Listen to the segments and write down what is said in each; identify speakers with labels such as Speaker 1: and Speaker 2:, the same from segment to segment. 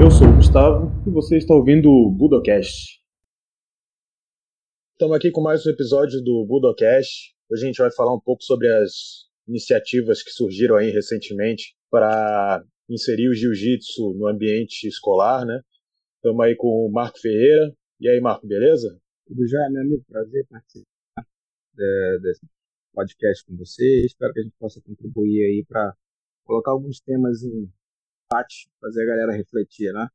Speaker 1: Eu sou o Gustavo e você está ouvindo o Budocast. Estamos aqui com mais um episódio do Budocast. Hoje a gente vai falar um pouco sobre as iniciativas que surgiram aí recentemente para inserir o jiu-jitsu no ambiente escolar, né? Estamos aí com o Marco Ferreira. E aí, Marco, beleza?
Speaker 2: Tudo já, meu amigo? Prazer participar é, desse podcast com você. Espero que a gente possa contribuir aí para colocar alguns temas em debate, fazer a galera refletir, né?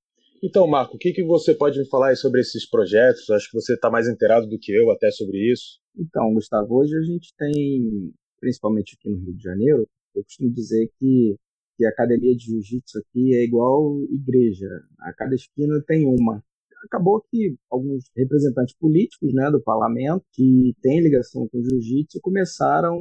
Speaker 1: Então, Marco, o que, que você pode me falar sobre esses projetos? Acho que você está mais inteirado do que eu até sobre isso.
Speaker 2: Então, Gustavo, hoje a gente tem, principalmente aqui no Rio de Janeiro, eu costumo dizer que que a academia de jiu-jitsu aqui é igual igreja. A cada esquina tem uma. Acabou que alguns representantes políticos né, do parlamento, que têm ligação com o jiu-jitsu, começaram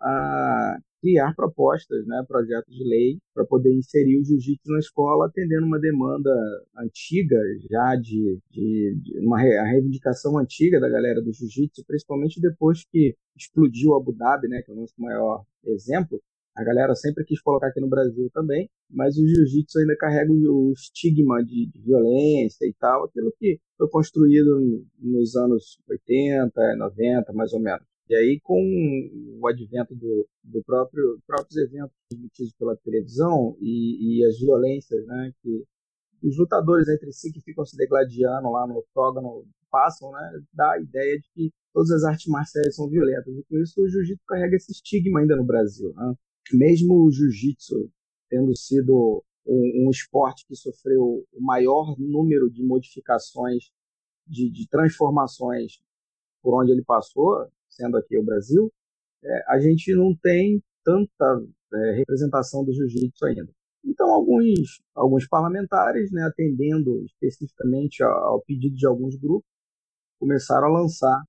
Speaker 2: a criar propostas, né, projetos de lei para poder inserir o jiu-jitsu na escola, atendendo uma demanda antiga já de, de, de uma reivindicação antiga da galera do jiu-jitsu, principalmente depois que explodiu Abu Dhabi, né, que é o nosso maior exemplo, a galera sempre quis colocar aqui no Brasil também, mas o jiu-jitsu ainda carrega o estigma de, de, violência e tal, aquilo que foi construído nos anos 80, 90, mais ou menos. E aí, com o advento do, do próprio próprios eventos transmitidos pela televisão e, e as violências, né, que os lutadores entre si que ficam se degladiando lá no octógono passam, né, dá a ideia de que todas as artes marciais são violentas. E com isso, o jiu-jitsu carrega esse estigma ainda no Brasil. Né? Mesmo o jiu-jitsu tendo sido um, um, esporte que sofreu o maior número de modificações, de, de transformações por onde ele passou, sendo aqui o Brasil, é, a gente não tem tanta é, representação do jiu-jitsu ainda. Então, alguns, alguns parlamentares, né, atendendo especificamente ao, pedido de alguns grupos, começaram a lançar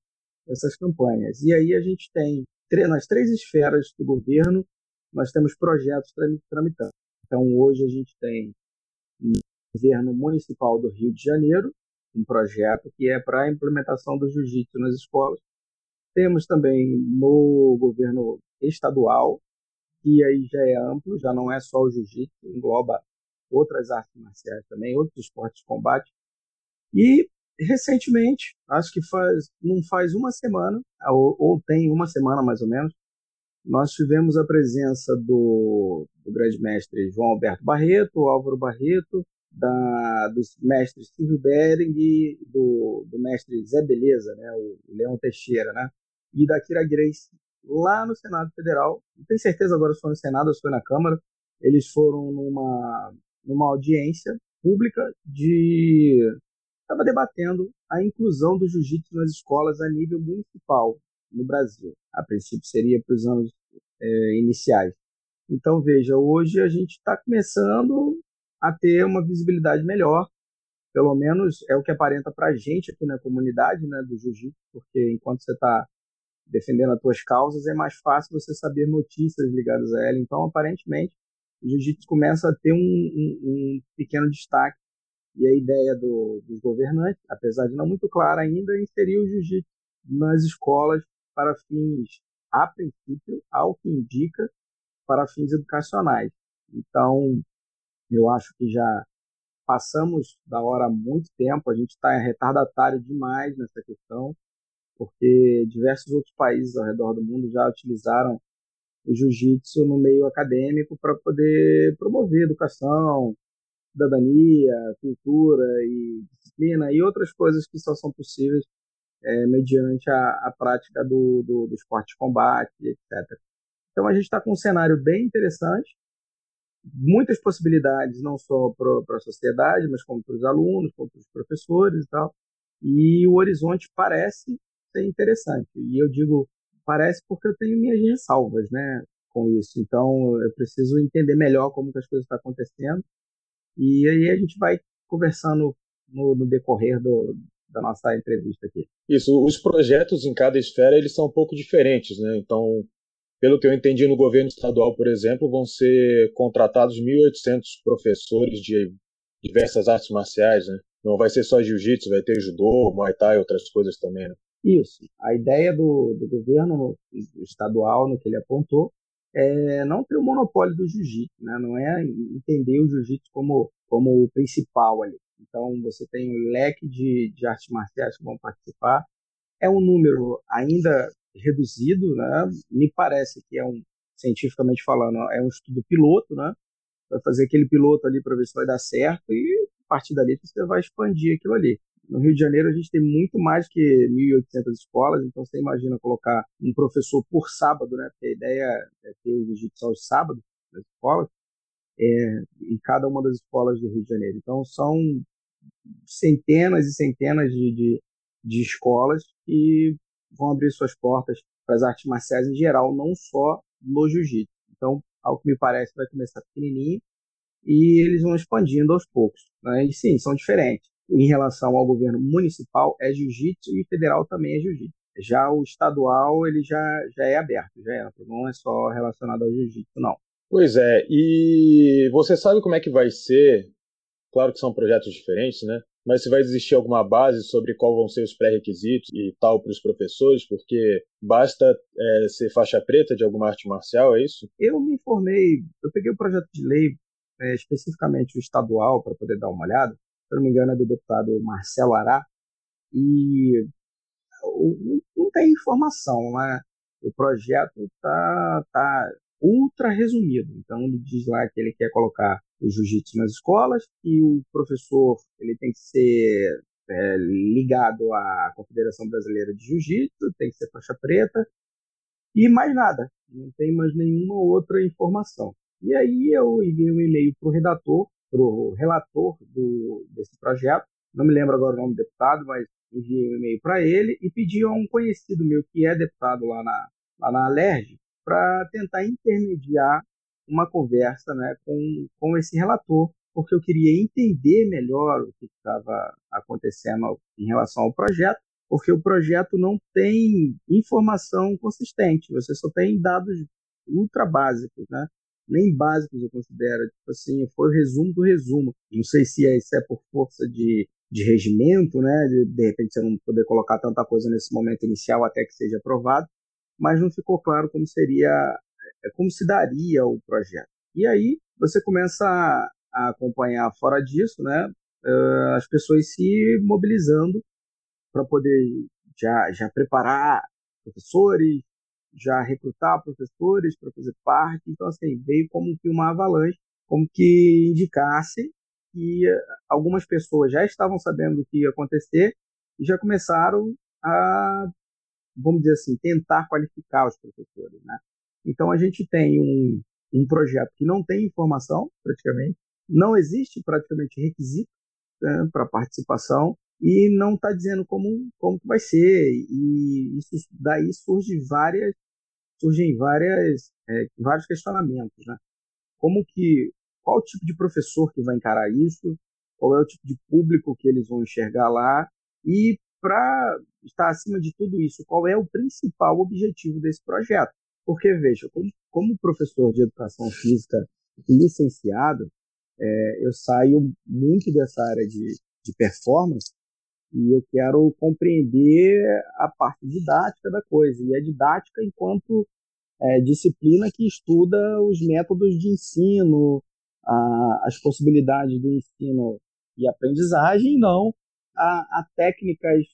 Speaker 2: essas campanhas. E aí a gente tem nas três esferas do governo nós temos projetos tramitando. Então, hoje a gente tem no governo municipal do Rio de Janeiro um projeto que é para a implementação do jiu-jitsu nas escolas. Temos também no governo estadual, que aí já é amplo, já não é só o jiu-jitsu, engloba outras artes marciais também, outros esportes de combate. E recentemente, acho que faz não faz uma semana, ou, ou tem uma semana mais ou menos, nós tivemos a presença do, do grande mestre João Alberto Barreto, Álvaro Barreto, da, dos mestres Silvio Bering e do, do mestre Zé Beleza, né, o Leão Teixeira, né, e da Kira Grace, lá no Senado Federal. Não tenho certeza agora se foi no Senado ou se foi na Câmara. Eles foram numa, numa audiência pública de estava debatendo a inclusão do jiu-jitsu nas escolas a nível municipal no Brasil. A princípio seria para os anos é, iniciais. Então, veja, hoje a gente está começando a ter uma visibilidade melhor, pelo menos é o que aparenta para a gente aqui na comunidade né, do jiu-jitsu, porque enquanto você está defendendo as suas causas, é mais fácil você saber notícias ligadas a ela. Então, aparentemente, o jiu-jitsu começa a ter um, um, um, pequeno destaque. E a ideia do, dos governantes, apesar de não muito clara ainda, é inserir o jiu-jitsu nas escolas para fins, a princípio, ao que indica, para fins educacionais. Então, eu acho que já passamos da hora há muito tempo, a gente está retardatário demais nessa questão, porque diversos outros países ao redor do mundo já utilizaram o jiu-jitsu no meio acadêmico para poder promover educação, cidadania, cultura e disciplina e outras coisas que só são possíveis é, mediante a, a prática do, do, do, esporte de combate, etc. Então a gente está com um cenário bem interessante, muitas possibilidades, não só para a sociedade, mas como para os alunos, como para os professores e tal. E o horizonte parece ser interessante. E eu digo parece porque eu tenho minhas ressalvas, né, com isso. Então eu preciso entender melhor como que as coisas estão acontecendo. E aí a gente vai conversando no, no decorrer do, da nossa entrevista aqui.
Speaker 1: Isso, os projetos em cada esfera eles são um pouco diferentes, né? Então, pelo que eu entendi no governo estadual, por exemplo, vão ser contratados 1.800 professores de diversas artes marciais, né? Não vai ser só jiu-jitsu, vai ter judô, muay thai, outras coisas também, né?
Speaker 2: Isso. A ideia do, do governo estadual, no que ele apontou, é não ter o monopólio do jiu-jitsu, né? não é entender o jiu-jitsu como, como o principal ali. Então, você tem um leque de, de artes marciais que vão participar. É um número ainda reduzido, né? me parece que é um, cientificamente falando, é um estudo piloto, né? vai fazer aquele piloto ali para ver se vai dar certo e a partir dali você vai expandir aquilo ali. No Rio de Janeiro a gente tem muito mais que 1.800 escolas, então você imagina colocar um professor por sábado, né? Porque a ideia é ter o jiu-jitsu aos sábados nas escolas, é, em cada uma das escolas do Rio de Janeiro. Então são centenas e centenas de, de, de escolas que vão abrir suas portas para as artes marciais em geral, não só no jiu-jitsu. Então, ao que me parece, vai começar pequenininho e eles vão expandindo aos poucos. Né? E sim, são diferentes em relação ao governo municipal é jiu-jitsu e federal também é jiu-jitsu. Já o estadual, ele já, já é aberto, já é não é só relacionado ao jiu-jitsu, não.
Speaker 1: Pois é, e você sabe como é que vai ser? Claro que são projetos diferentes, né? Mas se vai existir alguma base sobre qual vão ser os pré-requisitos e tal para os professores, porque basta é, ser faixa preta de alguma arte marcial, é isso?
Speaker 2: Eu me informei, eu peguei o projeto de lei, é, especificamente o estadual, para poder dar uma olhada, se não me engano, é do deputado Marcelo Ará, e não tem informação, né? O projeto tá, tá ultra resumido. Então ele diz lá que ele quer colocar o jiu-jitsu nas escolas, e o professor ele tem que ser é, ligado à Confederação Brasileira de Jiu-Jitsu, tem que ser faixa preta, e mais nada. Não tem mais nenhuma outra informação. E aí eu enviei um e-mail para o redator para o relator do, desse projeto, não me lembro agora o nome do deputado, mas enviei um e-mail para ele e pedi a um conhecido meu que é deputado lá na, lá na Alerj para tentar intermediar uma conversa né, com, com esse relator, porque eu queria entender melhor o que estava acontecendo em relação ao projeto, porque o projeto não tem informação consistente, você só tem dados ultra básicos, né? nem básicos eu considero. Tipo assim, foi o resumo do resumo. Não sei se é, se é por força de, de regimento, né? De, de repente você não poder colocar tanta coisa nesse momento inicial até que seja aprovado, mas não ficou claro como seria, como se daria o projeto. E aí você começa a, a acompanhar fora disso, né? Uh, as pessoas se mobilizando para poder já, já preparar professores, já recrutar professores para fazer parte. Então, assim, veio como que uma avalanche, como que indicasse que algumas pessoas já estavam sabendo o que ia acontecer e já começaram a, vamos dizer assim, tentar qualificar os professores, né? Então, a gente tem um, um projeto que não tem informação, praticamente, não existe praticamente requisito né, para participação e não está dizendo como como vai ser. E isso daí surge várias surgem várias é, vários questionamentos né. Como que qual o tipo de professor que vai encarar isso? Qual é o tipo de público que eles vão enxergar lá? E para estar acima de tudo isso qual é o principal objetivo desse projeto porque veja como, como professor de educação física licenciado é, eu saio muito dessa área de, de performance e eu quero compreender a parte didática da coisa. E a didática enquanto é, disciplina que estuda os métodos de ensino, a, as possibilidades do ensino e aprendizagem, não a, a técnicas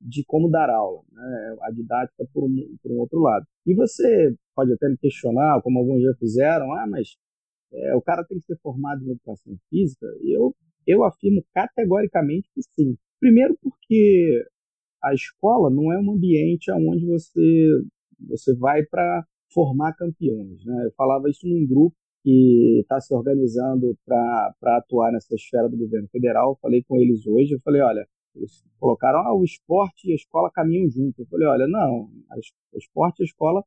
Speaker 2: de como dar aula, né? a didática por um, por um outro lado. E você pode até me questionar, como alguns já fizeram, ah, mas é, o cara tem que ser formado em educação física? Eu, eu afirmo categoricamente que sim. Primeiro porque a escola não é um ambiente onde você você vai para formar campeões. Né? Eu falava isso num grupo que está se organizando para atuar nessa esfera do governo federal. Eu falei com eles hoje. Eu falei, olha, eles colocaram ah, o esporte e a escola caminham juntos. Eu falei, olha, não, o esporte e a escola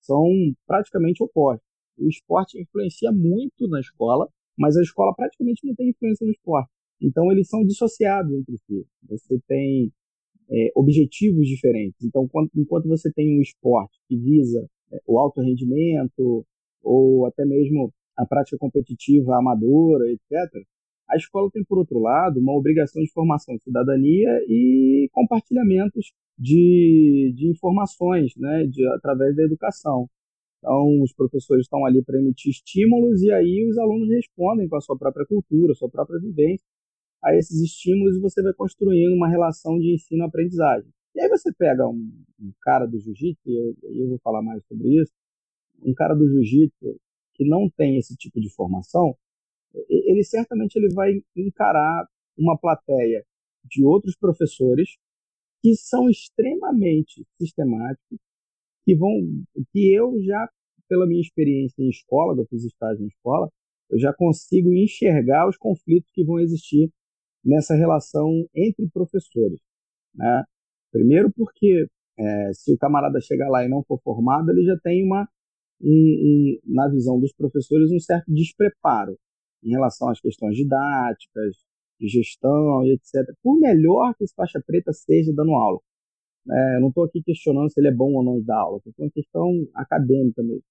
Speaker 2: são praticamente opostos. O esporte influencia muito na escola, mas a escola praticamente não tem influência no esporte. Então, eles são dissociados entre si. Você tem é, objetivos diferentes. Então, quando, enquanto você tem um esporte que visa é, o alto rendimento ou até mesmo a prática competitiva amadora, etc., a escola tem, por outro lado, uma obrigação de formação de cidadania e compartilhamentos de, de informações, né, de, através da educação. Então, os professores estão ali para emitir estímulos e aí os alunos respondem com a sua própria cultura, sua própria vivência a esses estímulos e você vai construindo uma relação de ensino-aprendizagem. E aí você pega um, um cara do jiu-jitsu, e eu, eu vou falar mais sobre isso, um cara do jiu-jitsu que não tem esse tipo de formação, ele certamente ele vai encarar uma plateia de outros professores que são extremamente sistemáticos, que vão, que eu já, pela minha experiência em escola, eu fiz estágio em escola, eu já consigo enxergar os conflitos que vão existir nessa relação entre professores, né? Primeiro porque é, se o camarada chegar lá e não for formado, ele já tem uma, um, um, na visão dos professores, um certo despreparo em relação às questões didáticas, de gestão e etc. Por melhor que esse faixa preta seja dando aula. É, eu não estou aqui questionando se ele é bom ou não dar aula, estou uma questão acadêmica mesmo.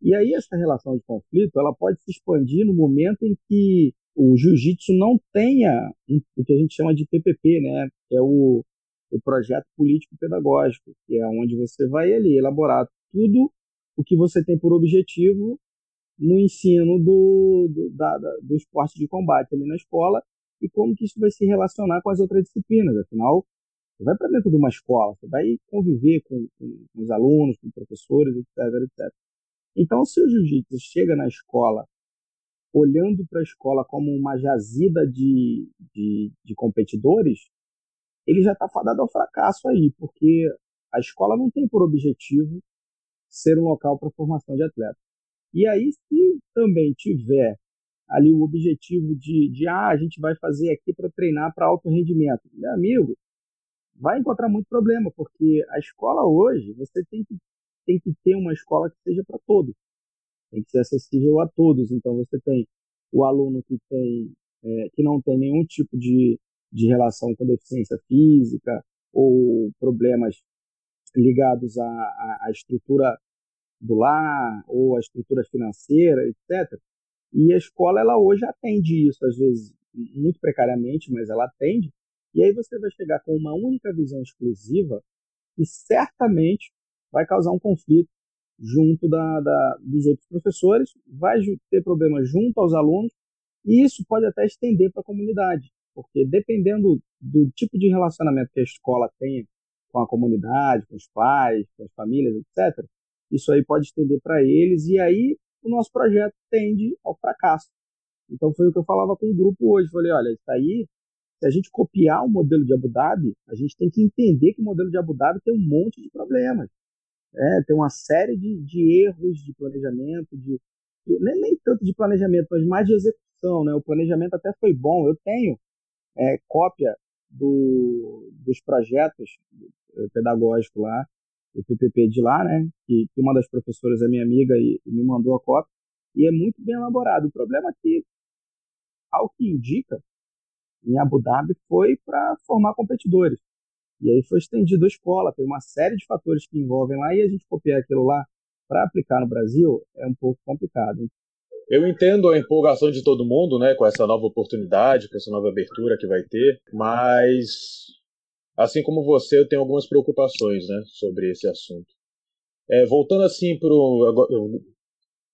Speaker 2: E aí essa relação de conflito, ela pode se expandir no momento em que o jiu-jitsu não tenha o que a gente chama de PPP, né? É o, o projeto político pedagógico, que é onde você vai ali elaborar tudo o que você tem por objetivo no ensino do, do, da, do esporte de combate ali na escola e como que isso vai se relacionar com as outras disciplinas. Afinal, você vai para dentro de uma escola, você vai conviver com, com, com os alunos, com professores, etc, etc. Então, se o jiu-jitsu chega na escola olhando para a escola como uma jazida de, de, de competidores, ele já está fadado ao fracasso aí, porque a escola não tem por objetivo ser um local para formação de atletas. E aí, se também tiver ali o objetivo de, de ah, a gente vai fazer aqui para treinar para alto rendimento, meu amigo, vai encontrar muito problema, porque a escola hoje, você tem que, tem que ter uma escola que seja para todos, tem que ser acessível a todos. Então, você tem o aluno que, tem, é, que não tem nenhum tipo de, de relação com deficiência física ou problemas ligados à, à, à estrutura do lar ou a estrutura financeira, etc. E a escola ela hoje atende isso, às vezes muito precariamente, mas ela atende. E aí você vai chegar com uma única visão exclusiva e certamente vai causar um conflito junto da, da, dos outros professores, vai ter problemas junto aos alunos e isso pode até estender para a comunidade, porque dependendo do tipo de relacionamento que a escola tenha com a comunidade, com os pais, com as famílias, etc., isso aí pode estender para eles e aí o nosso projeto tende ao fracasso. Então foi o que eu falava com o grupo hoje. Falei, olha, isso aí, se a gente copiar o modelo de Abu Dhabi, a gente tem que entender que o modelo de Abu Dhabi tem um monte de problemas. É, tem uma série de, de erros de planejamento, de, de nem, nem, tanto de planejamento, mas mais de execução. Né? O planejamento até foi bom. Eu tenho é, cópia do, dos projetos eh, pedagógicos lá o PPP de lá, né? Que, que uma das professoras é minha amiga e, e, me mandou a cópia. E é muito bem elaborado. O problema é que, ao que indica, em Abu Dhabi foi para formar competidores. E aí foi estendido a escola. Tem uma série de fatores que envolvem lá e a gente copiar aquilo lá para aplicar no Brasil é um pouco complicado.
Speaker 1: Eu entendo a empolgação de todo mundo, né, com essa nova oportunidade, com essa nova abertura que vai ter, mas Assim como você, eu tenho algumas preocupações né, sobre esse assunto. É, voltando assim para o.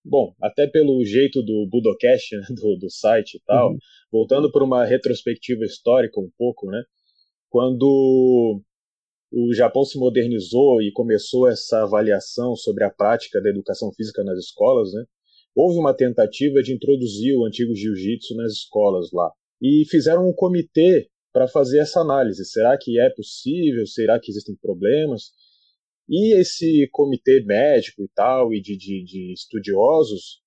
Speaker 1: Bom, até pelo jeito do Budocast, né, do, do site e tal, uhum. voltando para uma retrospectiva histórica um pouco, né? Quando o Japão se modernizou e começou essa avaliação sobre a prática da educação física nas escolas, né? Houve uma tentativa de introduzir o antigo jiu-jitsu nas escolas lá. E fizeram um comitê para fazer essa análise. Será que é possível? Será que existem problemas? E esse comitê médico e tal, e de, de, de estudiosos,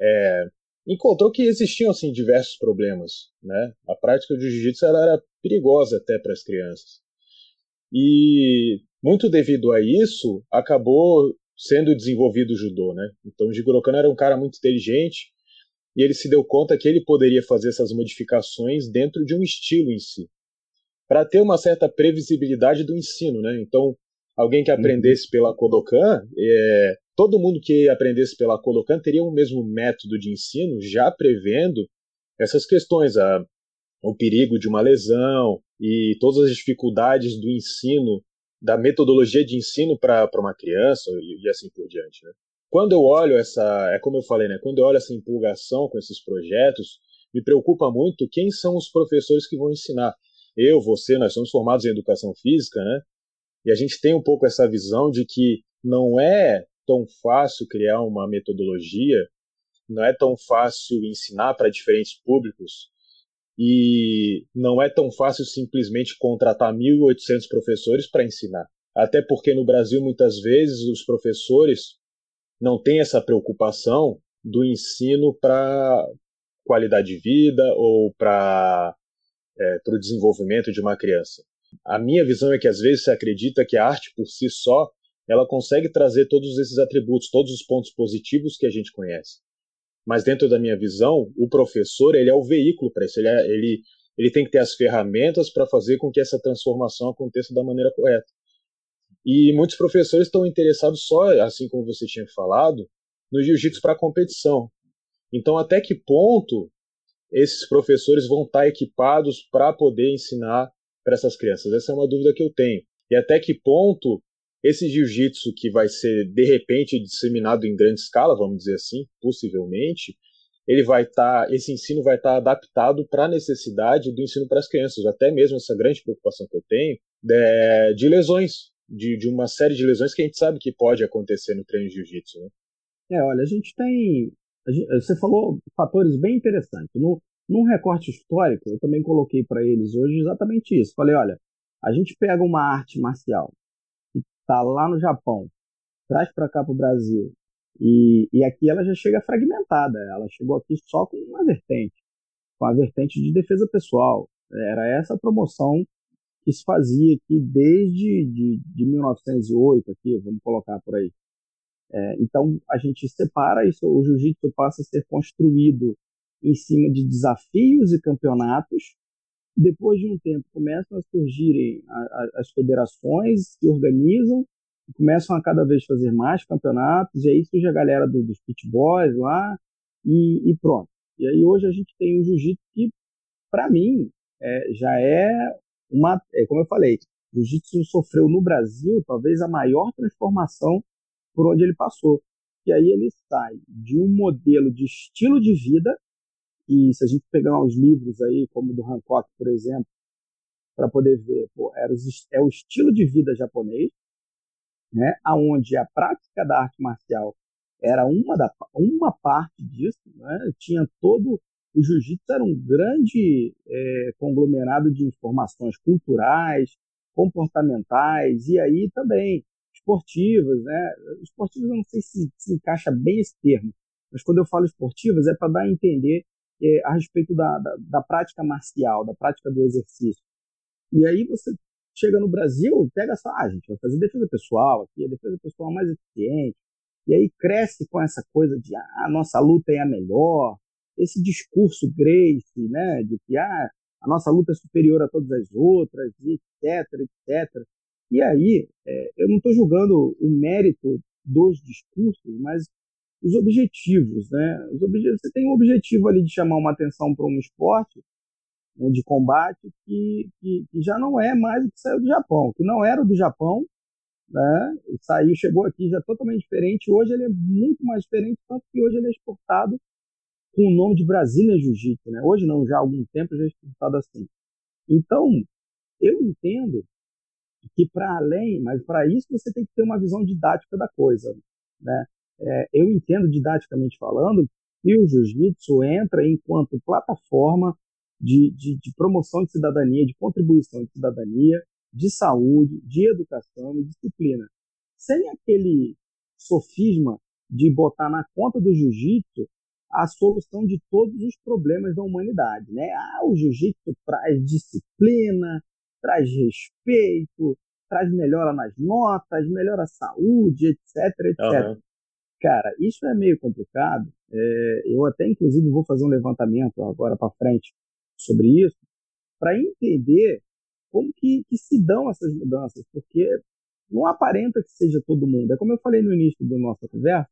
Speaker 1: é, encontrou que existiam assim, diversos problemas. Né? A prática do jiu-jitsu era perigosa até para as crianças. E muito devido a isso, acabou sendo desenvolvido o judô. Né? Então o Jigoro Kano era um cara muito inteligente, e ele se deu conta que ele poderia fazer essas modificações dentro de um estilo em si, para ter uma certa previsibilidade do ensino, né? Então, alguém que aprendesse uhum. pela Kodokan, é, todo mundo que aprendesse pela Kodokan teria o mesmo método de ensino, já prevendo essas questões, a, o perigo de uma lesão e todas as dificuldades do ensino da metodologia de ensino para uma criança e, e, assim por diante. Né? Quando eu olho essa, é como eu falei, né? Quando eu olho essa empolgação com esses projetos, me preocupa muito quem são os professores que vão ensinar. Eu, você, nós somos formados em educação física, né? E a gente tem um pouco essa visão de que não é tão fácil criar uma metodologia, não é tão fácil ensinar para diferentes públicos e não é tão fácil simplesmente contratar 1.800 professores para ensinar. Até porque no Brasil, muitas vezes, os professores não têm essa preocupação do ensino para qualidade de vida ou para é, o desenvolvimento de uma criança. A minha visão é que às vezes se acredita que a arte por si só ela consegue trazer todos esses atributos, todos os pontos positivos que a gente conhece mas dentro da minha visão, o professor ele é o veículo para isso. Ele, é, ele, ele tem que ter as ferramentas para fazer com que essa transformação aconteça da maneira correta. E muitos professores estão interessados só, assim como você tinha falado, no jiu-jitsu para competição. Então, até que ponto esses professores vão estar equipados para poder ensinar para essas crianças? Essa é uma dúvida que eu tenho. E até que ponto esse jiu-jitsu que vai ser de repente disseminado em grande escala, vamos dizer assim, possivelmente, ele vai estar, tá, esse ensino vai estar tá adaptado para a necessidade do ensino para as crianças, até mesmo essa grande preocupação que eu tenho de, de lesões, de, de, uma série de lesões que a gente sabe que pode acontecer no treino de jiu-jitsu. Né?
Speaker 2: É, olha, a gente tem, a gente, você falou fatores bem interessantes. No, num recorte histórico, eu também coloquei para eles hoje exatamente isso. Falei, olha, a gente pega uma arte marcial está lá no Japão, traz para cá para o Brasil, e, e aqui ela já chega fragmentada, ela chegou aqui só com uma vertente, com a vertente de defesa pessoal. Era essa a promoção que se fazia aqui desde de, de 1908, aqui, vamos colocar por aí. É, então a gente separa isso, o jiu-jitsu passa a ser construído em cima de desafios e campeonatos depois de um tempo, começam a surgirem as federações que organizam, começam a cada vez fazer mais campeonatos, e aí surge a galera do, dos pitboys lá, e, e, pronto. E aí hoje a gente tem o jiu-jitsu que, para mim, é, já é uma. É, como eu falei, o jiu-jitsu sofreu no Brasil talvez a maior transformação por onde ele passou. E aí ele sai de um modelo de estilo de vida e se a gente pegar uns livros aí, como do Hancock, por exemplo, para poder ver, pô, era, é o estilo de vida japonês, né, aonde a prática da arte marcial era uma, da, uma parte disso, né, tinha todo o jiu-jitsu era um grande é, conglomerado de informações culturais, comportamentais e aí também esportivas, né? Esportivas eu não sei se, se encaixa bem esse termo, mas quando eu falo esportivas é para dar a entender é, a respeito da, da, da, prática marcial, da prática do exercício. E aí você chega no Brasil, pega só, ah, gente vai fazer defesa pessoal aqui, a defesa pessoal mais eficiente, e aí cresce com essa coisa de, ah, a nossa luta é a melhor, esse discurso Grace, né, de que, ah, a nossa luta é superior a todas as outras, etc, etc. E aí, é, eu não estou julgando o mérito dos discursos, mas os objetivos, né? Os objetivos, você tem um objetivo ali de chamar uma atenção para um esporte né, de combate que, que, que, já não é mais o que saiu do Japão, que não era do Japão, né? Saiu, chegou aqui já totalmente diferente. Hoje ele é muito mais diferente, tanto que hoje ele é exportado com o nome de Brasília Jiu-Jitsu, né? Hoje não, já há algum tempo já é exportado assim. Então, eu entendo que para além, mas para isso você tem que ter uma visão didática da coisa, né? é, eu entendo didaticamente falando que o jiu-jitsu entra enquanto plataforma de, de, de, promoção de cidadania, de contribuição de cidadania, de saúde, de educação e disciplina. Sem aquele sofisma de botar na conta do jiu-jitsu a solução de todos os problemas da humanidade. Né? Ah, o jiu-jitsu traz disciplina, traz respeito, traz melhora nas notas, melhora a saúde, etc, etc. Uhum. Cara, isso é meio complicado. É, eu até, inclusive, vou fazer um levantamento agora para frente sobre isso, para entender como que, que, se dão essas mudanças, porque não aparenta que seja todo mundo. É como eu falei no início da nossa conversa,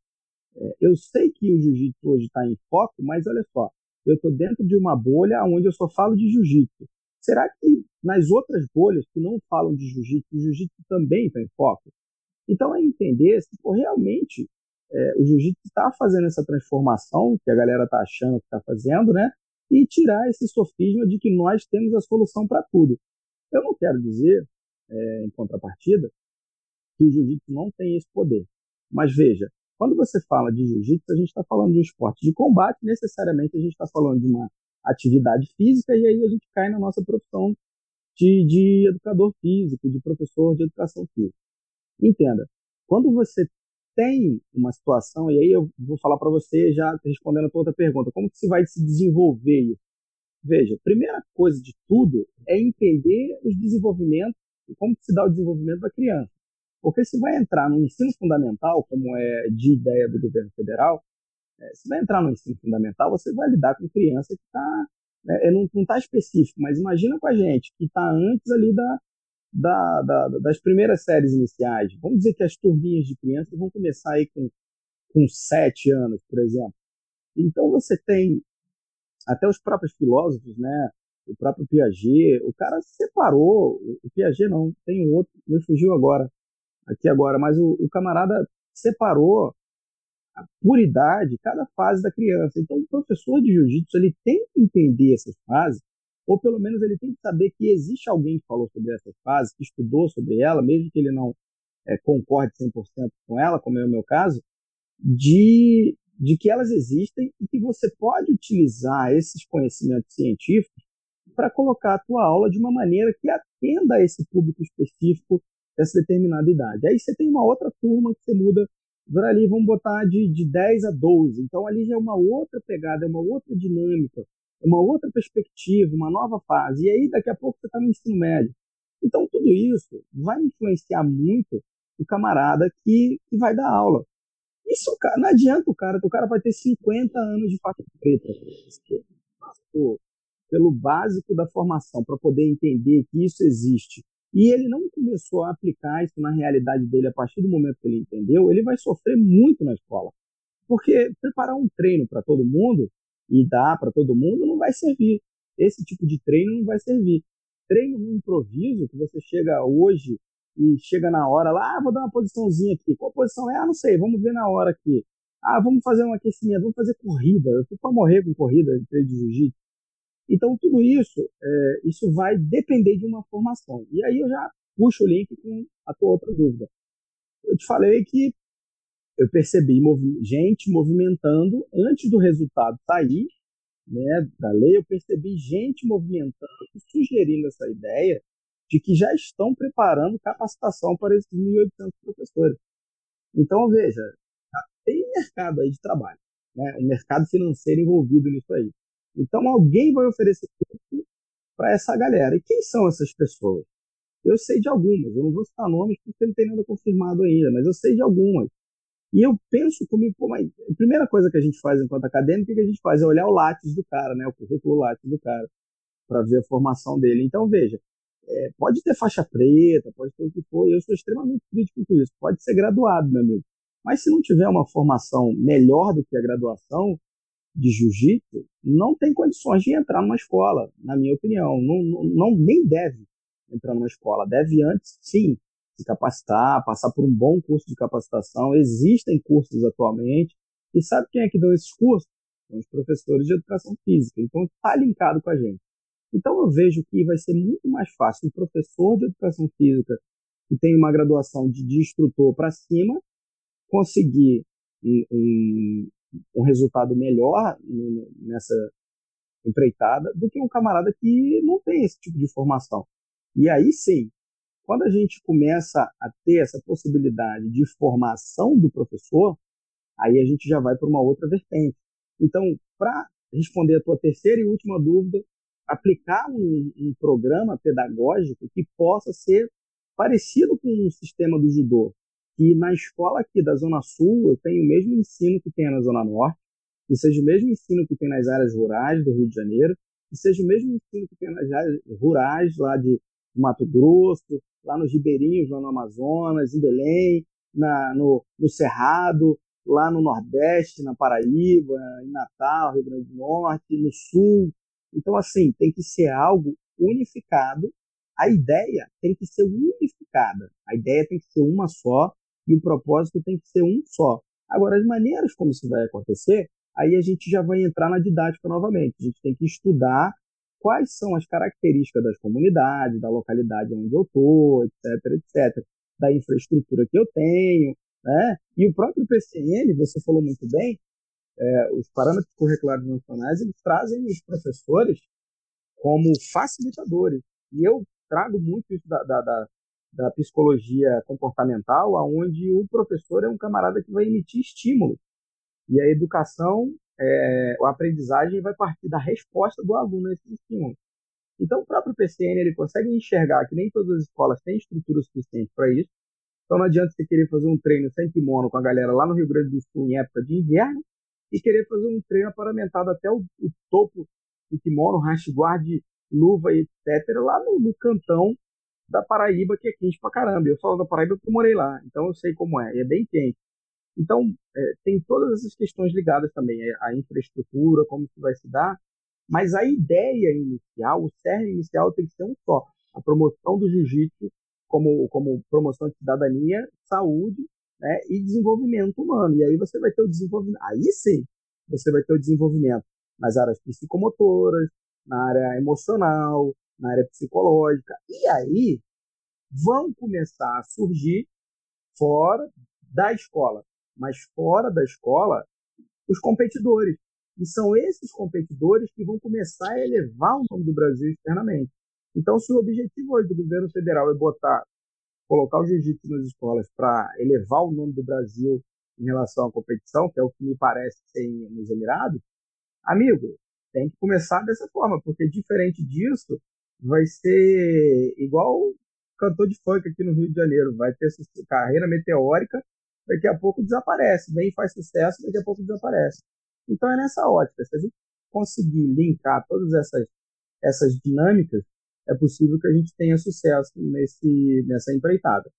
Speaker 2: eu sei que o jiu-jitsu hoje está em foco, mas olha só, eu estou dentro de uma bolha onde eu só falo de jiu-jitsu. será que nas outras bolhas que não falam de jiu-jitsu, o jiu-jitsu também está em foco? Então é entender se pô, realmente é, o jiu-jitsu está fazendo essa transformação que a galera está achando que está fazendo, né? E tirar esse sofisma de que nós temos a solução para tudo. Eu não quero dizer, é, em contrapartida, que o jiu-jitsu não tem esse poder. Mas veja, quando você fala de jiu-jitsu, a gente está falando de um esporte de combate, necessariamente a gente está falando de uma atividade física, e aí a gente cai na nossa profissão de, de educador físico, de professor de educação física. Entenda, quando você tem uma situação, e aí eu vou falar para você já respondendo a tua outra pergunta, como que se vai se desenvolver isso? Veja, primeira coisa de tudo é entender os desenvolvimentos e como que se dá o desenvolvimento da criança. Porque se vai entrar no ensino fundamental, como é de ideia do governo federal, é, se vai entrar no ensino fundamental, você vai lidar com criança que está, né, não está específico, mas imagina com a gente que está antes ali da, da, da, das primeiras séries iniciais. Vamos dizer que as turminhas de crianças vão começar aí com, com sete anos, por exemplo. Então você tem até os próprios filósofos, né? O próprio Piaget, o cara separou, o Piaget não, tem um outro, me fugiu agora, aqui agora, mas o, o camarada separou a puridade, cada fase da criança. Então, o professor de jiu-jitsu ele tem que entender essas fases ou pelo menos ele tem que saber que existe alguém que falou sobre essa fase, que estudou sobre ela, mesmo que ele não é, concorde 100% com ela, como é o meu caso, de, de que elas existem e que você pode utilizar esses conhecimentos científicos para colocar a tua aula de uma maneira que atenda a esse público específico dessa determinada idade. Aí você tem uma outra turma que você muda por ali, vamos botar de, de 10 a 12. Então ali já é uma outra pegada, é uma outra dinâmica, uma outra perspectiva, uma nova fase. E aí, daqui a pouco, você está no ensino médio. Então, tudo isso vai influenciar muito o camarada que, que vai dar aula. Isso não adianta o cara, o cara vai ter 50 anos de faixa preta. Passou pelo básico da formação para poder entender que isso existe. E ele não começou a aplicar isso na realidade dele a partir do momento que ele entendeu, ele vai sofrer muito na escola. Porque preparar um treino para todo mundo e dá para todo mundo, não vai servir. Esse tipo de treino não vai servir. Treino no improviso, que você chega hoje e chega na hora lá, ah, vou dar uma posiçãozinha aqui. Qual posição é? Ah, não sei, vamos ver na hora aqui. Ah, vamos fazer um aquecimento, vamos fazer corrida. Eu fui para morrer com corrida treino de jiu-jitsu. Então, tudo isso, é, isso vai depender de uma formação. E aí eu já puxo o link com a tua outra dúvida. Eu te falei que eu percebi movi gente movimentando antes do resultado sair né, da lei, eu percebi gente movimentando, sugerindo essa ideia de que já estão preparando capacitação para esses 1.800 professores. Então, veja, tem mercado aí de trabalho, né, um mercado financeiro envolvido nisso aí. Então, alguém vai oferecer curso para essa galera. E quem são essas pessoas? Eu sei de algumas, eu não vou citar nomes porque não tem nada confirmado ainda, mas eu sei de algumas. E eu penso comigo, pô, mas a primeira coisa que a gente faz enquanto acadêmico, o que a gente faz é olhar o látis do cara, né, o currículo látis do cara, para ver a formação dele. Então, veja, é, pode ter faixa preta, pode ter o que for, eu sou extremamente crítico com isso, pode ser graduado, meu amigo. Mas se não tiver uma formação melhor do que a graduação de jiu-jitsu, não tem condições de entrar numa escola, na minha opinião. Não, não, nem deve entrar numa escola. Deve antes, sim, se capacitar, passar por um bom curso de capacitação. Existem cursos atualmente. E sabe quem é que dão esses cursos? São os professores de educação física. Então, está linkado com a gente. Então, eu vejo que vai ser muito mais fácil um professor de educação física que tem uma graduação de, de instrutor para cima conseguir um, um, um, resultado melhor nessa empreitada do que um camarada que não tem esse tipo de formação. E aí sim, quando a gente começa a ter essa possibilidade de formação do professor, aí a gente já vai para uma outra vertente. Então, para responder a tua terceira e última dúvida, aplicar um, um, programa pedagógico que possa ser parecido com o sistema do judô, que na escola aqui da Zona Sul eu tenho o mesmo ensino que tem na Zona Norte, que seja o mesmo ensino que tem nas áreas rurais do Rio de Janeiro, que seja o mesmo ensino que tem nas áreas rurais lá de Mato Grosso, lá nos ribeirinhos, lá no Amazonas, em Belém, na, no, no Cerrado, lá no Nordeste, na Paraíba, em Natal, Rio Grande do Norte, no Sul. Então, assim, tem que ser algo unificado. A ideia tem que ser unificada. A ideia tem que ser uma só e o propósito tem que ser um só. Agora, as maneiras como isso vai acontecer, aí a gente já vai entrar na didática novamente. A gente tem que estudar quais são as características das comunidades, da localidade onde eu estou, etc, etc, da infraestrutura que eu tenho, né? E o próprio PCN, você falou muito bem, é, os parâmetros curriculares nacionais, eles trazem os professores como facilitadores. E eu trago muito isso da, da, da, da psicologia comportamental, aonde o professor é um camarada que vai emitir estímulos. E a educação, é, a aprendizagem vai partir da resposta do aluno a esses estímulos. Então, o próprio PCN ele consegue enxergar que nem todas as escolas têm estrutura suficiente para isso. Então, não adianta você querer fazer um treino sem kimono com a galera lá no Rio Grande do Sul em época de inverno e querer fazer um treino aparamentado até o, o topo do kimono, guard, luva e etc. lá no, no, cantão da Paraíba, que é quente pra caramba. Eu falo da Paraíba porque eu morei lá, então eu sei como é, e é bem quente. Então, é, tem todas essas questões ligadas também, a infraestrutura, como isso vai se dar, mas a ideia inicial, o cerne inicial tem que ser um só, a promoção do jiu-jitsu como, como promoção de cidadania, saúde né, e desenvolvimento humano. E aí você vai ter o desenvolvimento, aí sim, você vai ter o desenvolvimento nas áreas psicomotoras, na área emocional, na área psicológica. E aí vão começar a surgir fora da escola, mas fora da escola, os competidores. E são esses competidores que vão começar a elevar o nome do Brasil externamente. Então, se o objetivo hoje do governo federal é botar, colocar o jiu-jitsu nas escolas para elevar o nome do Brasil em relação à competição, que é o que me parece ser nos Emirados, amigo, tem que começar dessa forma, porque diferente disso, vai ser igual cantor de funk aqui no Rio de Janeiro, vai ter carreira meteórica, daqui a pouco desaparece, vem faz sucesso, daqui a pouco desaparece. Então é nessa ótica, se a gente conseguir linkar todas essas, essas dinâmicas, é possível que a gente tenha sucesso nesse, nessa empreitada.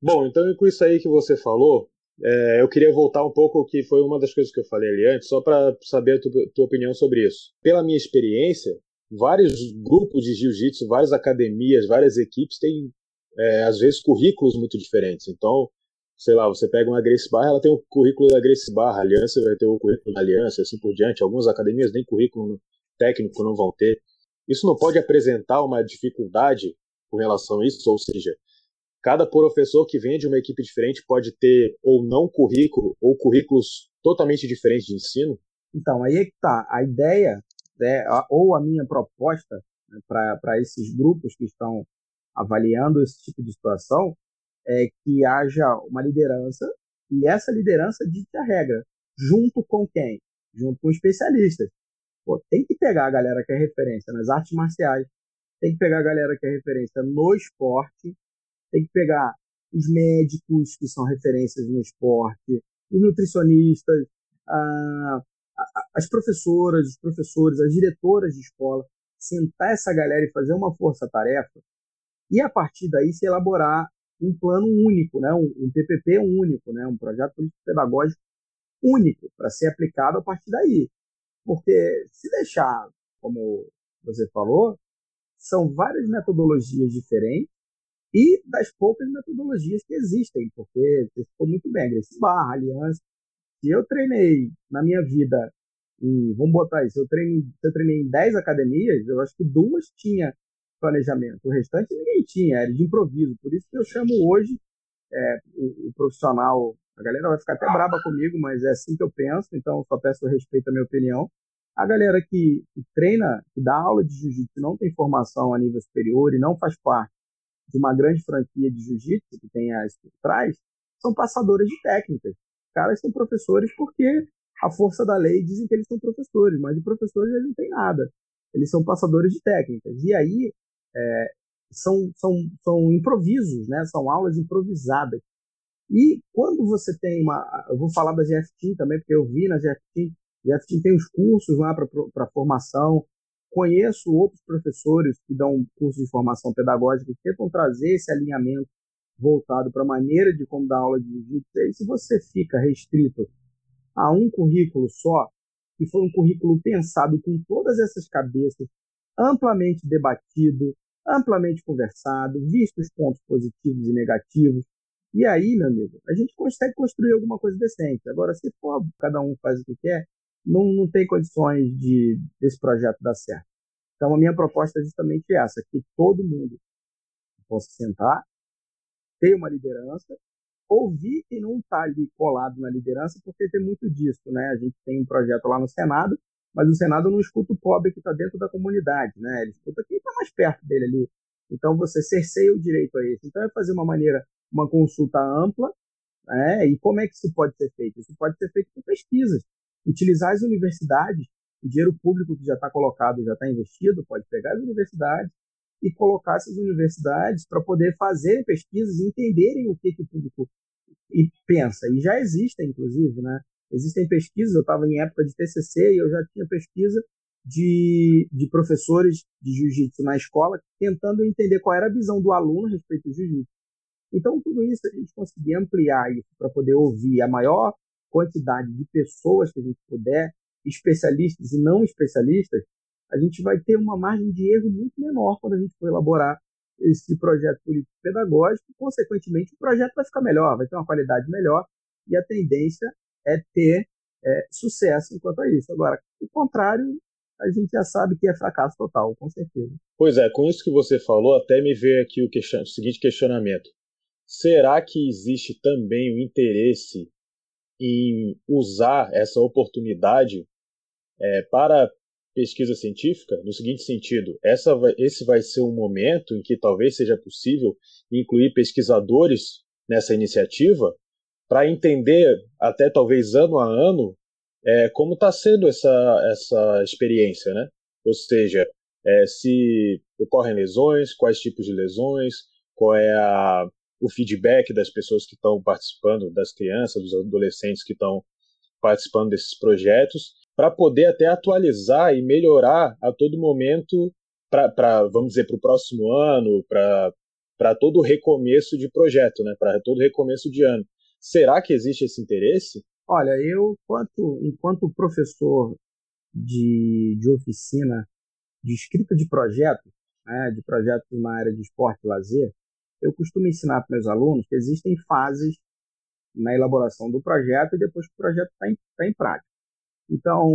Speaker 1: Bom, então com isso aí que você falou, é, eu queria voltar um pouco, que foi uma das coisas que eu falei ali antes, só para saber a tua, tua opinião sobre isso. Pela minha experiência, vários grupos de jiu-jitsu, várias academias, várias equipes têm, é, às vezes, currículos muito diferentes. Então, sei lá, você pega uma Grace Barra, ela tem o currículo da Grace Barra, a Aliança vai ter o currículo da Aliança, assim por diante. Algumas academias nem currículo técnico não vão ter. Isso não pode apresentar uma dificuldade com relação a isso, ou seja, cada professor que vem de uma equipe diferente pode ter ou não currículo, ou currículos totalmente diferentes de ensino?
Speaker 2: Então, aí é que tá. A ideia, né, ou a minha proposta né, para esses grupos que estão avaliando esse tipo de situação, é que haja uma liderança, e essa liderança dite a regra, junto com quem? Junto com especialistas. Pô, tem que pegar a galera que é referência nas artes marciais, tem que pegar a galera que é referência no esporte, tem que pegar os médicos que são referências no esporte, os nutricionistas, a, a, as professoras, os professores, as diretoras de escola, sentar essa galera e fazer uma força-tarefa e a partir daí se elaborar um plano único, né? um, um PPP único, né? um projeto político pedagógico único para ser aplicado a partir daí. Porque se deixar, como você falou, são várias metodologias diferentes e das poucas metodologias que existem, porque você ficou muito bem, Grace Barra, Aliança. Se eu treinei na minha vida, em, vamos botar isso, eu treinei, eu treinei em 10 academias, eu acho que duas tinha planejamento, o restante ninguém tinha, era de improviso. Por isso que eu chamo hoje é, o, o profissional a galera vai ficar até braba comigo, mas é assim que eu penso, então só peço respeito à minha opinião. A galera que, que treina, que dá aula de jiu-jitsu, não tem formação a nível superior e não faz parte de uma grande franquia de jiu-jitsu que tem as por trás, são passadores de técnicas. Caras são professores porque a força da lei dizem que eles são professores, mas de professores eles não têm nada. Eles são passadores de técnicas. E aí é, são, são, são improvisos, né? são aulas improvisadas. E quando você tem uma. Eu vou falar da GFT também, porque eu vi na GFT. GFT tem os cursos lá para formação. Conheço outros professores que dão cursos de formação pedagógica que tentam trazer esse alinhamento voltado para a maneira de como dar aula de jiu-jitsu. Aí, se você fica restrito a um currículo só, que foi um currículo pensado com todas essas cabeças amplamente debatido, amplamente conversado, visto os pontos positivos e negativos. E aí, meu amigo, a gente consegue construir alguma coisa decente. Agora, se for cada um faz o que quer, não, não tem condições de desse projeto dar certo. Então, a minha proposta é justamente essa, que todo mundo possa sentar, ter uma liderança, ouvir quem não está ali colado na liderança, porque tem muito disso, né? A gente tem um projeto lá no Senado, mas o Senado não escuta o pobre que está dentro da comunidade, né? Ele escuta quem está mais perto dele ali. Então você cerceia o direito a isso. Então é fazer uma maneira, uma consulta ampla, né? E como é que isso pode ser feito? Isso pode ser feito com pesquisas. Utilizar as universidades, o dinheiro público que já está colocado, já está investido, pode pegar as universidades e colocar essas universidades para poder fazerem pesquisas e entenderem o que, que o público pensa. E já existem, inclusive, né? Existem pesquisas, eu estava em época de TCC e eu já tinha pesquisa de, de professores de jiu-jitsu na escola tentando entender qual era a visão do aluno a respeito do jiu-jitsu. Então, tudo isso a gente conseguir ampliar para poder ouvir a maior quantidade de pessoas que a gente puder, especialistas e não especialistas, a gente vai ter uma margem de erro muito menor quando a gente for elaborar esse projeto político pedagógico, consequentemente o projeto vai ficar melhor, vai ter uma qualidade melhor e a tendência é ter é, sucesso enquanto a isso. Agora, o contrário, a gente já sabe que é fracasso total, com certeza.
Speaker 1: Pois é, com isso que você falou, até me veio aqui o, question... o seguinte questionamento. Será que existe também o interesse em usar essa oportunidade é, para pesquisa científica? No seguinte sentido, essa vai, esse vai ser um momento em que talvez seja possível incluir pesquisadores nessa iniciativa para entender, até talvez ano a ano, é, como está sendo essa, essa experiência, né? Ou seja, é, se ocorrem lesões, quais tipos de lesões, qual é a, o feedback das pessoas que estão participando, das crianças, dos adolescentes que estão participando desses projetos, para poder até atualizar e melhorar a todo momento, para, vamos dizer, para o próximo ano, para todo recomeço de projeto, né? para todo recomeço de ano. Será que existe esse interesse?
Speaker 2: Olha, eu, enquanto, enquanto professor de, de oficina de escrita de projetos, né, de projetos na área de esporte e lazer, eu costumo ensinar para meus alunos que existem fases na elaboração do projeto e depois que o projeto está em, tá em prática. Então,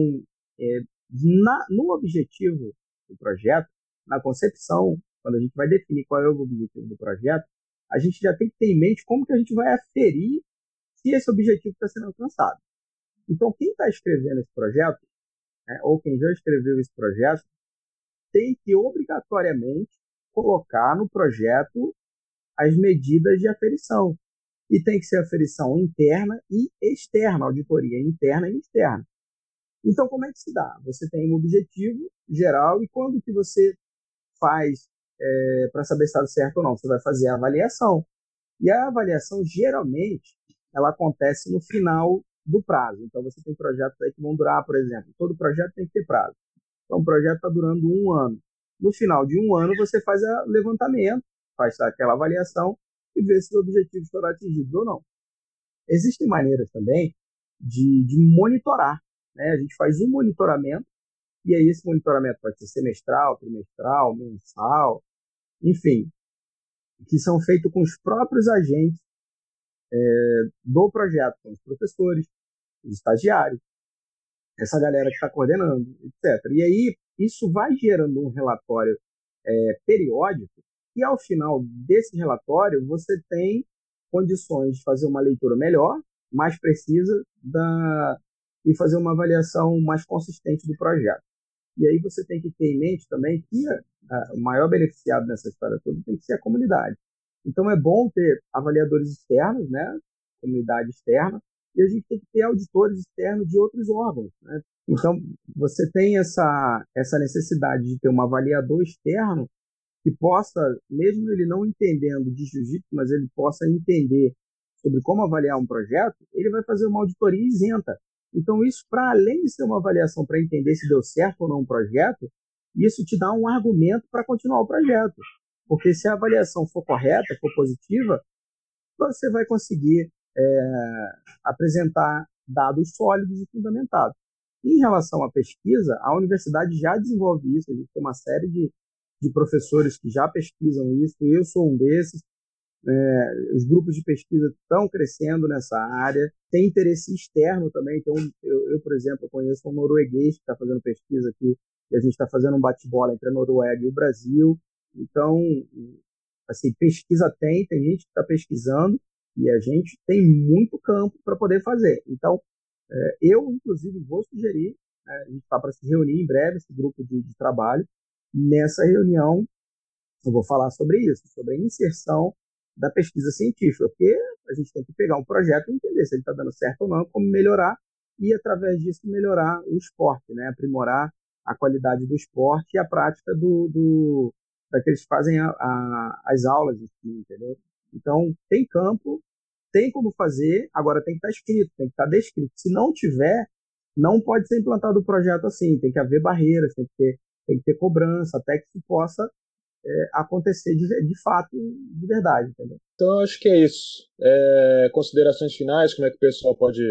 Speaker 2: é, na, no objetivo do projeto, na concepção, quando a gente vai definir qual é o objetivo do projeto, a gente já tem que ter em mente como que a gente vai aferir se esse objetivo está sendo alcançado. Então, quem está escrevendo esse projeto, né, ou quem já escreveu esse projeto, tem que obrigatoriamente colocar no projeto as medidas de aferição. E tem que ser aferição interna e externa, auditoria interna e externa. Então, como é que se dá? Você tem um objetivo geral e quando que você faz é, para saber se está certo ou não? Você vai fazer a avaliação. E a avaliação, geralmente, ela acontece no final do prazo. Então, você tem projetos aí que vão durar, por exemplo, todo projeto tem que ter prazo. Então, o projeto está durando um ano. No final de um ano, você faz o levantamento, faz aquela avaliação e vê se os objetivos foram atingidos ou não. Existem maneiras também de, de monitorar. Né? A gente faz um monitoramento, e aí esse monitoramento pode ser semestral, trimestral, mensal, enfim, que são feitos com os próprios agentes é, do projeto, com os professores, os estagiários, essa galera que está coordenando, etc. E aí isso vai gerando um relatório é, periódico e ao final desse relatório você tem condições de fazer uma leitura melhor, mais precisa da e fazer uma avaliação mais consistente do projeto. E aí você tem que ter em mente também que a, o maior beneficiado nessa história toda tem que ser a comunidade. Então é bom ter avaliadores externos, né, comunidade externa, e a gente tem que ter auditores externos de outros órgãos. Né? Então você tem essa, essa necessidade de ter um avaliador externo que possa, mesmo ele não entendendo de jiu-jitsu, mas ele possa entender sobre como avaliar um projeto, ele vai fazer uma auditoria isenta. Então, isso, para além de ser uma avaliação para entender se deu certo ou não um projeto, isso te dá um argumento para continuar o projeto. Porque se a avaliação for correta, for positiva, você vai conseguir é, apresentar dados sólidos e fundamentados. Em relação à pesquisa, a universidade já desenvolve isso, a gente tem uma série de, de professores que já pesquisam isso, eu sou um desses. É, os grupos de pesquisa estão crescendo nessa área, tem interesse externo também. Então, eu, eu por exemplo, conheço um norueguês que está fazendo pesquisa aqui, e a gente está fazendo um bate-bola entre a Noruega e o Brasil. Então, assim, pesquisa tem, tem gente que está pesquisando, e a gente tem muito campo para poder fazer. Então, é, eu, inclusive, vou sugerir, né, a gente está para se reunir em breve, esse grupo de, de trabalho. Nessa reunião, eu vou falar sobre isso, sobre a inserção da pesquisa científica, porque a gente tem que pegar um projeto e entender se ele está dando certo ou não, como melhorar e, através disso, melhorar o esporte, né? aprimorar a qualidade do esporte e a prática do, do daqueles que fazem a, a, as aulas, entendeu? Então, tem campo, tem como fazer, agora tem que estar escrito, tem que estar descrito. Se não tiver, não pode ser implantado o projeto assim, tem que haver barreiras, tem que ter, tem que ter cobrança, até que isso possa é, acontecer de, de fato, de verdade, entendeu?
Speaker 1: Então, acho que é isso. É, considerações finais, como é que o pessoal pode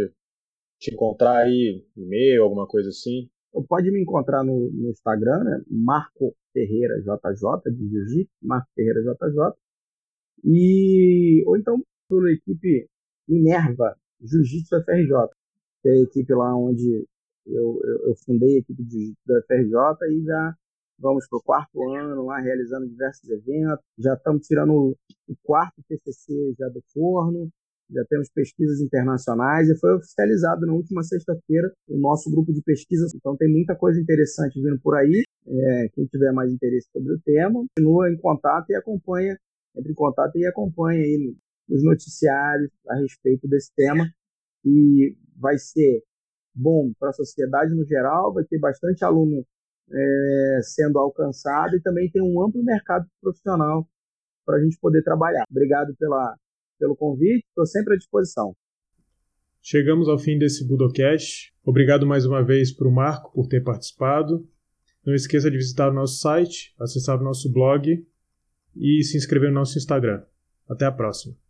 Speaker 1: te encontrar aí, e-mail, alguma coisa assim?
Speaker 2: Pode me encontrar no, no Instagram, né? Marco Ferreira JJ, de Jiu-Jitsu, Marco Ferreira JJ. E, ou então pela equipe Minerva Jiu-Jitsu FRJ, que é a equipe lá onde eu, eu, eu fundei a equipe de, da FRJ e já vamos para o quarto ano lá realizando diversos eventos. Já estamos tirando o, quarto TCC já do forno, já temos pesquisas internacionais e foi oficializado na última sexta-feira o nosso grupo de pesquisa. Então tem muita coisa interessante vindo por aí. É, quem tiver mais interesse sobre o tema, continua em contato e acompanha entre em contato e acompanhe aí nos noticiários a respeito desse tema e vai ser bom para a sociedade no geral, vai ter bastante aluno é, sendo alcançado e também tem um amplo mercado profissional para a gente poder trabalhar. Obrigado pela, pelo convite, estou sempre à disposição.
Speaker 3: Chegamos ao fim desse Budocast. Obrigado mais uma vez para o Marco por ter participado. Não esqueça de visitar o nosso site, acessar o nosso blog e se inscrever no nosso Instagram. Até a próxima.